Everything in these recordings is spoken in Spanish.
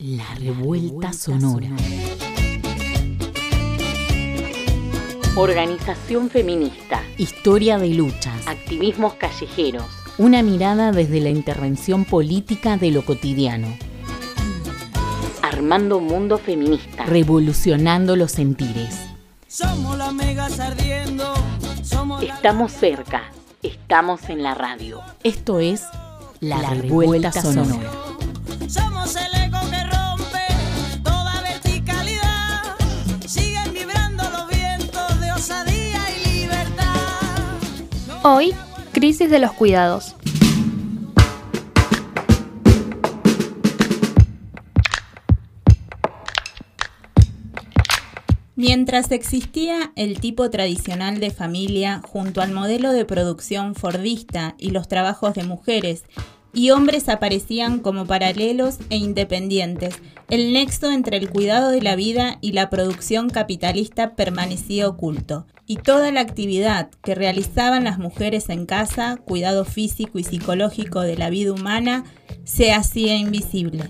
La revuelta sonora. Organización feminista. Historia de luchas. Activismos callejeros. Una mirada desde la intervención política de lo cotidiano. Armando un mundo feminista. Revolucionando los sentires. Somos las megas ardiendo. Estamos cerca. Estamos en la radio. Esto es La, revuelta, sonora. Hoy, crisis de los cuidados. Mientras existía el tipo tradicional de familia junto al modelo de producción fordista y los trabajos de mujeres, y hombres aparecían como paralelos e independientes, el nexo entre el cuidado de la vida y la producción capitalista permanecía oculto, y toda la actividad que realizaban las mujeres en casa, cuidado físico y psicológico de la vida humana, se hacía invisible.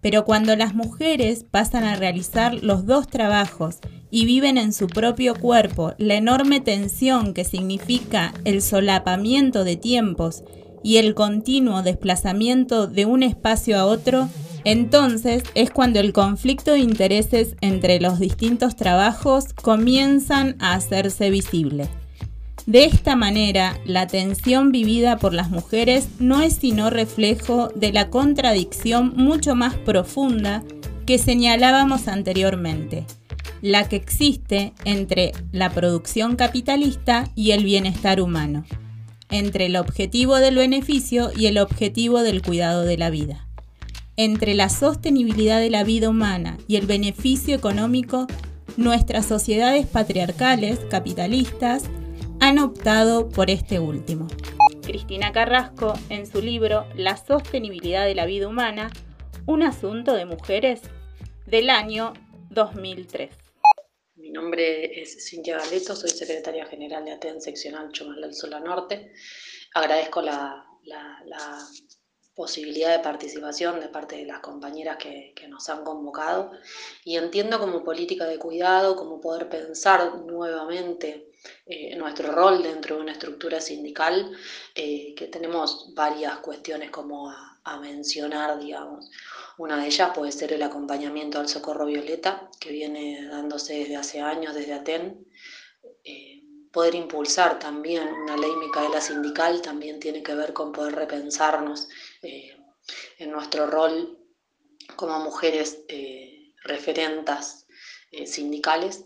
Pero cuando las mujeres pasan a realizar los dos trabajos y viven en su propio cuerpo la enorme tensión que significa el solapamiento de tiempos y el continuo desplazamiento de un espacio a otro, entonces es cuando el conflicto de intereses entre los distintos trabajos comienzan a hacerse visible. De esta manera, la tensión vivida por las mujeres no es sino reflejo de la contradicción mucho más profunda que señalábamos anteriormente la que existe entre la producción capitalista y el bienestar humano, entre el objetivo del beneficio y el objetivo del cuidado de la vida. Entre la sostenibilidad de la vida humana y el beneficio económico, nuestras sociedades patriarcales, capitalistas, han optado por este último. Cristina Carrasco, en su libro La sostenibilidad de la vida humana, un asunto de mujeres, del año 2003. Mi nombre es Cintia Galeto, soy secretaria general de ATEN seccional Chumal del Sola Norte. Agradezco la, posibilidad de participación de parte de las compañeras que, nos han convocado y entiendo como política de cuidado, como poder pensar nuevamente eh, nuestro rol dentro de una estructura sindical, eh, que tenemos varias cuestiones como a, a mencionar, digamos. Una de ellas puede ser el acompañamiento al socorro violeta, que viene dándose desde hace años, desde ATEN. Eh, poder impulsar también una ley micaela sindical también tiene que ver con poder repensarnos eh, en nuestro rol como mujeres eh, referentas sindicales.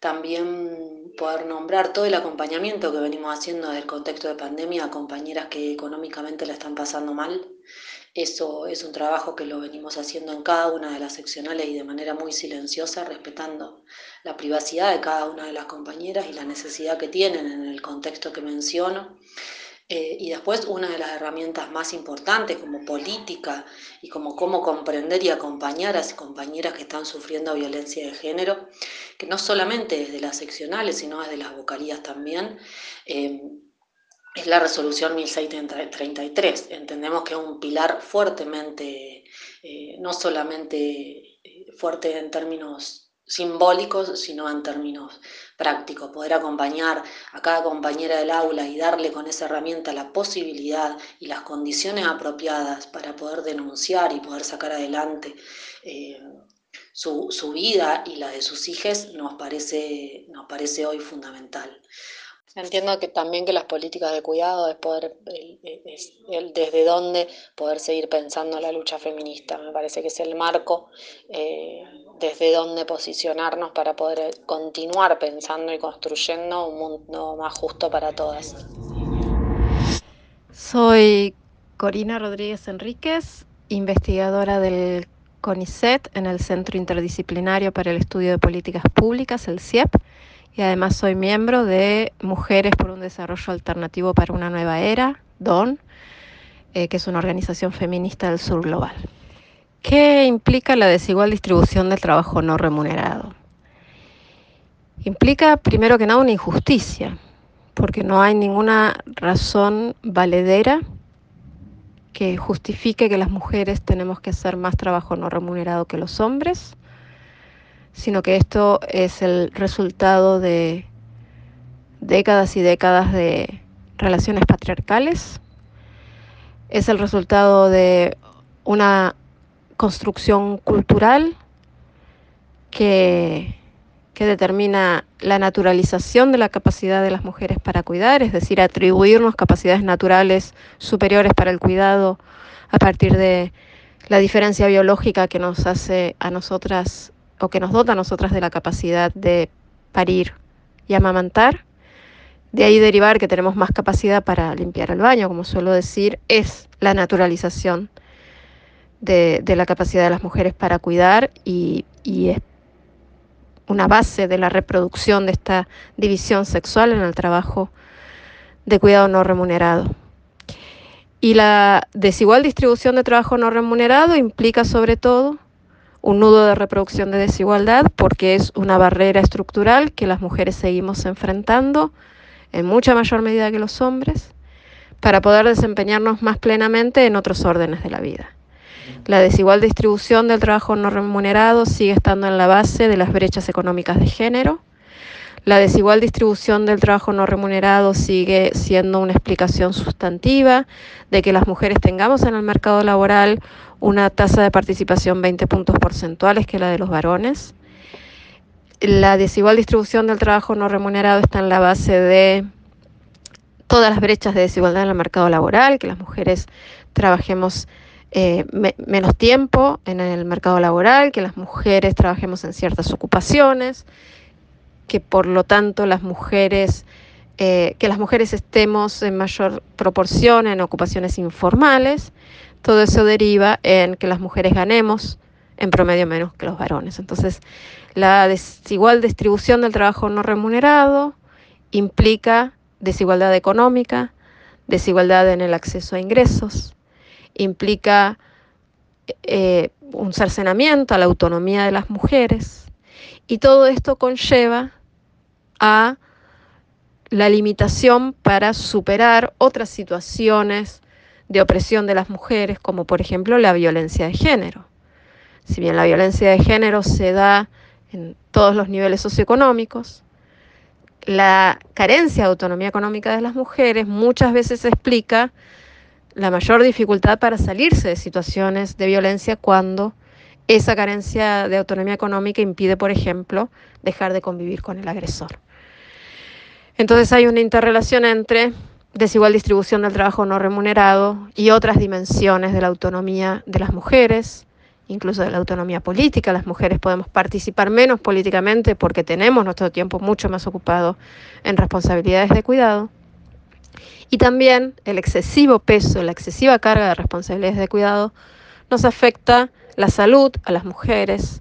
También poder nombrar todo el acompañamiento que venimos haciendo desde el contexto de pandemia a compañeras que económicamente la están pasando mal eso es un trabajo que lo venimos haciendo en cada una de las seccionales y de manera muy silenciosa, respetando la privacidad de cada una de las compañeras y la necesidad que tienen en el contexto que menciono. Eh, y después una de las herramientas más importantes como política y como cómo comprender y acompañar a las compañeras que están sufriendo violencia de género, que no solamente desde las seccionales, sino desde las vocalías también. Eh, es la resolución 1633. Entendemos que es un pilar fuertemente, eh, no solamente eh, fuerte en términos simbólicos, sino en términos prácticos, poder acompañar a cada compañera del aula y darle con esa herramienta la posibilidad y las condiciones apropiadas para poder denunciar y poder sacar adelante eh, su, su, vida y la de sus hijos nos parece, nos parece hoy fundamental. Entiendo que también que las políticas de cuidado es poder, el, desde dónde poder seguir pensando la lucha feminista. Me parece que es el marco eh, desde dónde posicionarnos para poder continuar pensando y construyendo un mundo más justo para todas. Soy Corina Rodríguez Enríquez, investigadora del CONICET en el Centro Interdisciplinario para el Estudio de Políticas Públicas, el CIEP y además soy miembro de Mujeres por un Desarrollo Alternativo para una Nueva Era, DON, eh, que es una organización feminista del sur global. ¿Qué implica la desigual distribución del trabajo no remunerado? Implica, primero que nada, una injusticia, porque no hay ninguna razón valedera que justifique que las mujeres tenemos que hacer más trabajo no remunerado que los hombres, sino que esto es el resultado de décadas y décadas de relaciones patriarcales, es el resultado de una construcción cultural que, que determina la naturalización de la capacidad de las mujeres para cuidar, es decir, atribuirnos capacidades naturales superiores para el cuidado a partir de la diferencia biológica que nos hace a nosotras o que nos dota a nosotras de la capacidad de parir y amamantar. De ahí derivar que tenemos más capacidad para limpiar el baño, como suelo decir, es la naturalización de, la capacidad de las mujeres para cuidar y, y es una base de la reproducción de esta división sexual en el trabajo de cuidado no remunerado. Y la desigual distribución de trabajo no remunerado implica sobre todo un nudo de reproducción de desigualdad porque es una barrera estructural que las mujeres seguimos enfrentando en mucha mayor medida que los hombres para poder desempeñarnos más plenamente en otros órdenes de la vida. La desigual distribución del trabajo no remunerado sigue estando en la base de las brechas económicas de género. La desigual distribución del trabajo no remunerado sigue siendo una explicación sustantiva de que las mujeres tengamos en el mercado laboral una tasa de participación 20 puntos porcentuales que la de los varones. La desigual distribución del trabajo no remunerado está en la base de todas las brechas de desigualdad en el mercado laboral, que las mujeres trabajemos eh, menos tiempo en el mercado laboral, que las mujeres trabajemos en ciertas ocupaciones, que por lo tanto las mujeres, eh, que las mujeres estemos en mayor proporción en ocupaciones informales, todo eso deriva en que las mujeres ganemos en promedio menos que los varones. Entonces, la desigual distribución del trabajo no remunerado implica desigualdad económica, desigualdad en el acceso a ingresos, implica eh, un cercenamiento a la autonomía de las mujeres y todo esto conlleva a la limitación para superar otras situaciones de opresión de las mujeres, como por ejemplo la violencia de género. Si bien la violencia de género se da en todos los niveles socioeconómicos, la carencia de autonomía económica de las mujeres muchas veces explica la mayor dificultad para salirse de situaciones de violencia cuando esa carencia de autonomía económica impide, por ejemplo, dejar de convivir con el agresor. Entonces hay una interrelación entre desigual distribución del trabajo no remunerado y otras dimensiones de la autonomía de las mujeres, incluso de la autonomía política. Las mujeres podemos participar menos políticamente porque tenemos nuestro tiempo mucho más ocupado en responsabilidades de cuidado. Y también el excesivo peso, la excesiva carga de responsabilidades de cuidado nos afecta la salud a las mujeres,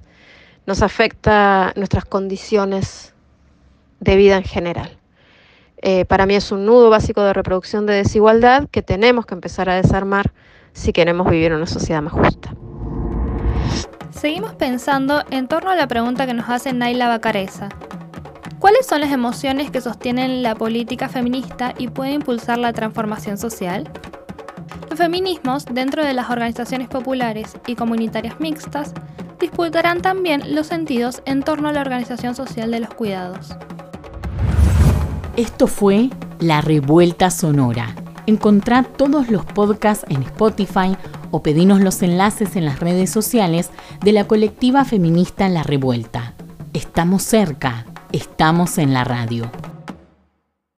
nos afecta nuestras condiciones de vida en general. Eh, para mí es un nudo básico de reproducción de desigualdad que tenemos que empezar a desarmar si queremos vivir una sociedad más justa. Seguimos pensando en torno a la pregunta que nos hace Naila Bacareza. ¿Cuáles son las emociones que sostienen la política feminista y pueden impulsar la transformación social? Los feminismos, dentro de las organizaciones populares y comunitarias mixtas, disputarán también los sentidos en torno a la organización social de los cuidados. Esto fue La Revuelta Sonora. Encontrá todos los podcasts en Spotify o pedinos los enlaces en las redes sociales de la colectiva feminista La Revuelta. Estamos cerca. Estamos en la radio.